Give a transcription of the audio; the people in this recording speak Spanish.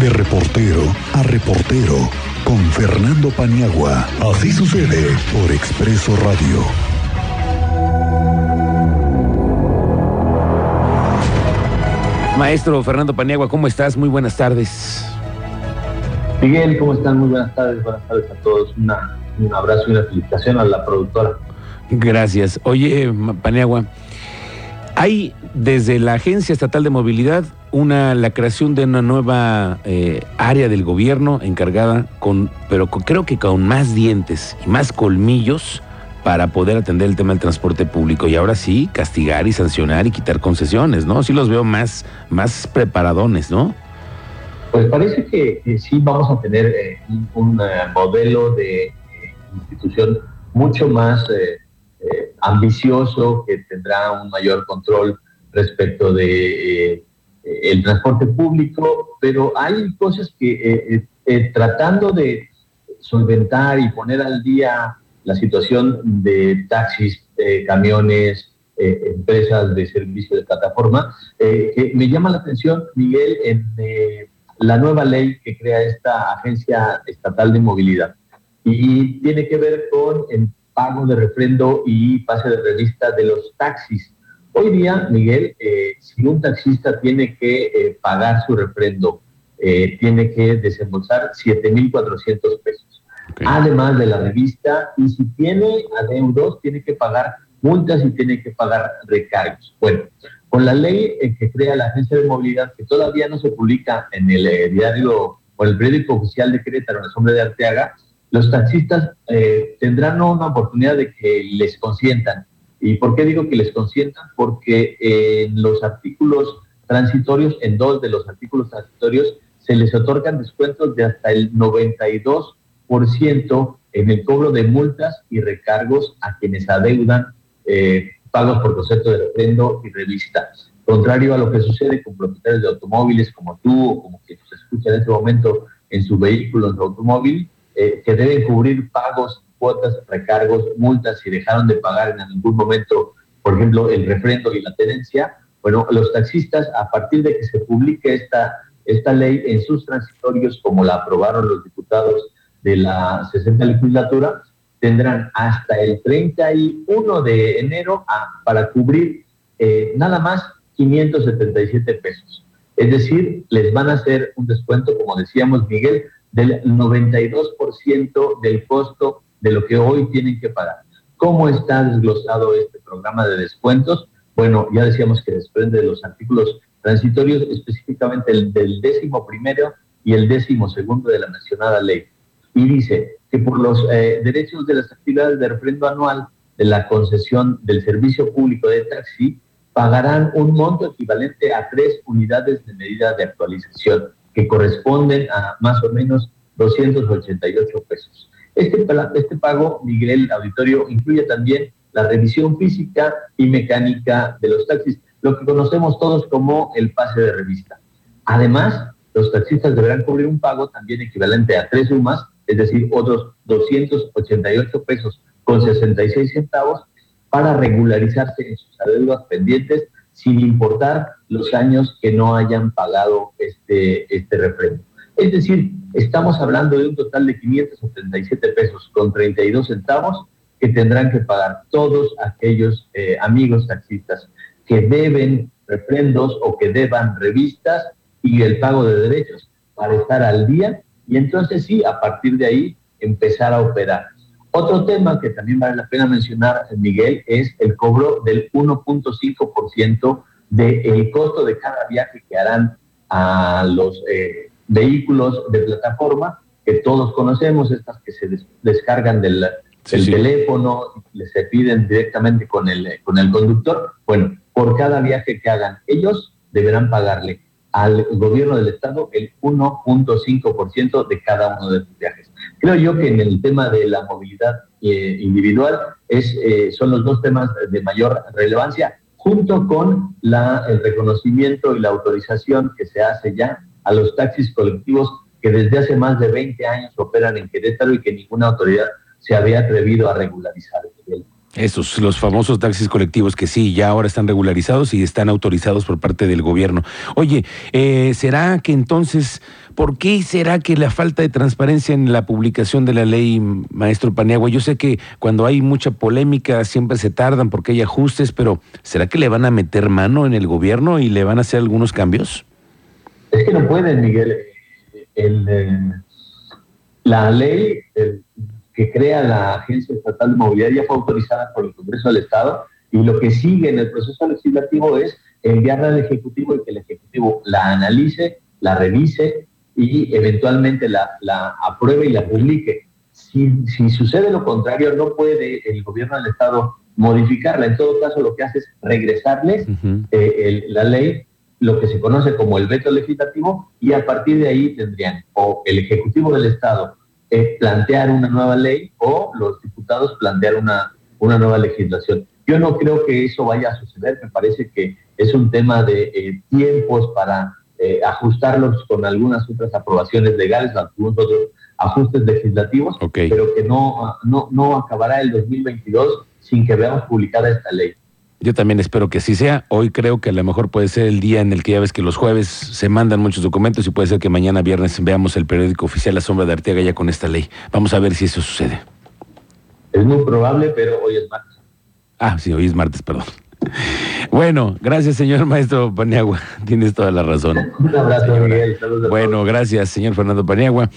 De reportero a reportero con Fernando Paniagua. Así sucede por Expreso Radio. Maestro Fernando Paniagua, ¿cómo estás? Muy buenas tardes. Miguel, ¿cómo están? Muy buenas tardes. Buenas tardes a todos. un abrazo y una felicitación a la productora. Gracias. Oye, Paniagua, hay desde la Agencia Estatal de Movilidad una la creación de una nueva eh, área del gobierno encargada con, pero creo que con más dientes y más colmillos para poder atender el tema del transporte público y ahora sí castigar y sancionar y quitar concesiones, ¿no? Sí los veo más, más preparadones, ¿no? Pues parece que, sí vamos a tener eh, un, eh, modelo de institución mucho más ambicioso que tendrá un mayor control respecto de el transporte público, pero hay cosas que eh, eh, tratando de solventar y poner al día la situación de taxis, camiones, empresas de servicio de plataforma, que me llama la atención, Miguel, en la nueva ley que crea esta Agencia Estatal de Movilidad. Y tiene que ver con el pago de refrendo y pase de revista de los taxis. Hoy día, Miguel, eh, si un taxista tiene que eh, pagar su refrendo, eh, tiene que desembolsar 7.400 pesos. Además de la revista, y si tiene adeudos, tiene que pagar multas y tiene que pagar recargos. Bueno, con la ley que crea la Agencia de Movilidad, que todavía no se publica en el diario o el periódico oficial de Querétaro, en el nombre de Arteaga, los taxistas tendrán una oportunidad de que les consientan ¿Y por qué digo que les consientan? Porque en los artículos transitorios, en dos de los artículos transitorios, se les otorgan descuentos de hasta el 92% en el cobro de multas y recargos a quienes adeudan eh, pagos por concepto de refrendo y revista. Contrario a lo que sucede con propietarios de automóviles como tú o como que se escucha en este momento en su vehículo, en su automóvil, eh, que deben cubrir pagos cuotas, recargos, multas si dejaron de pagar en algún momento, por ejemplo, el refrendo y la tenencia. Bueno, los taxistas, a partir de que se publique esta, esta ley en sus transitorios, como la aprobaron los diputados de la 60 legislatura, tendrán hasta el 31 de enero para cubrir eh, nada más 577 pesos. Es decir, les van a hacer un descuento, como decíamos Miguel, del 92% del costo de lo que hoy tienen que pagar. ¿Cómo está desglosado este programa de descuentos? Bueno, ya decíamos que desprende de los artículos transitorios, específicamente el del décimo primero y el décimo segundo de la mencionada ley. Y dice que por los eh, derechos de las actividades de refrendo anual de la concesión del servicio público de taxi, pagarán un monto equivalente a tres unidades de medida de actualización, que corresponden a más o menos 288 pesos. Este, este pago, Miguel Auditorio, incluye también la revisión física y mecánica de los taxis, lo que conocemos todos como el pase de revista. Además, los taxistas deberán cubrir un pago también equivalente a tres sumas, es decir, otros 288 pesos con 66 centavos para regularizarse en sus adeudas pendientes sin importar los años que no hayan pagado este, este refrendo. Es decir, estamos hablando de un total de 577 pesos con 32 centavos que tendrán que pagar todos aquellos eh, amigos taxistas que deben refrendos o que deban revistas y el pago de derechos para estar al día y entonces sí, a partir de ahí empezar a operar. Otro tema que también vale la pena mencionar, Miguel, es el cobro del 1.5% del costo de cada viaje que harán a los eh, vehículos de plataforma que todos conocemos, estas que se descargan del, teléfono, y se piden directamente con el, con el conductor. Bueno, por cada viaje que hagan ellos, deberán pagarle al gobierno del estado el 1.5% de cada uno de sus viajes. Creo yo que en el tema de la movilidad eh, individual eh, son los dos temas de mayor relevancia, junto con la, el reconocimiento y la autorización que se hace ya a los taxis colectivos que desde hace más de 20 años operan en Querétaro y que ninguna autoridad se había atrevido a regularizar. Esos, los famosos taxis colectivos que sí, ya ahora están regularizados y están autorizados por parte del gobierno. Oye, eh, ¿será que entonces, por qué será que la falta de transparencia en la publicación de la ley, maestro Paniagua? Yo sé que cuando hay mucha polémica siempre se tardan porque hay ajustes, pero ¿será que le van a meter mano en el gobierno y le van a hacer algunos cambios? Es que no pueden, Miguel. El, eh, la ley que crea la Agencia Estatal de Movilidad ya fue autorizada por el Congreso del Estado y lo que sigue en el proceso legislativo es enviarla al Ejecutivo y que el Ejecutivo la analice, la revise y eventualmente la, la apruebe y la publique. Si, si, sucede lo contrario, no puede el gobierno del Estado modificarla. En todo caso, lo que hace es regresarles eh, la ley, lo que se conoce como el veto legislativo, y a partir de ahí tendrían o el Ejecutivo del Estado eh, plantear una nueva ley o los diputados plantear una, una nueva legislación. Yo no creo que eso vaya a suceder, me parece que es un tema de eh, tiempos para eh, ajustarlos con algunas otras aprobaciones legales, algunos otros ajustes legislativos, pero que no, no, no acabará el 2022 sin que veamos publicada esta ley. Yo también espero que así sea. Hoy creo que a lo mejor puede ser el día en el que ya ves que los jueves se mandan muchos documentos y puede ser que mañana viernes veamos el periódico oficial La Sombra de Arteaga ya con esta ley. Vamos a ver si eso sucede. Es muy probable, pero hoy es martes. Ah, sí, hoy es martes, perdón. Bueno, gracias, señor maestro Paniagua. Tienes toda la razón. Un abrazo, Miguel. bueno, gracias, señor Fernando Paniagua.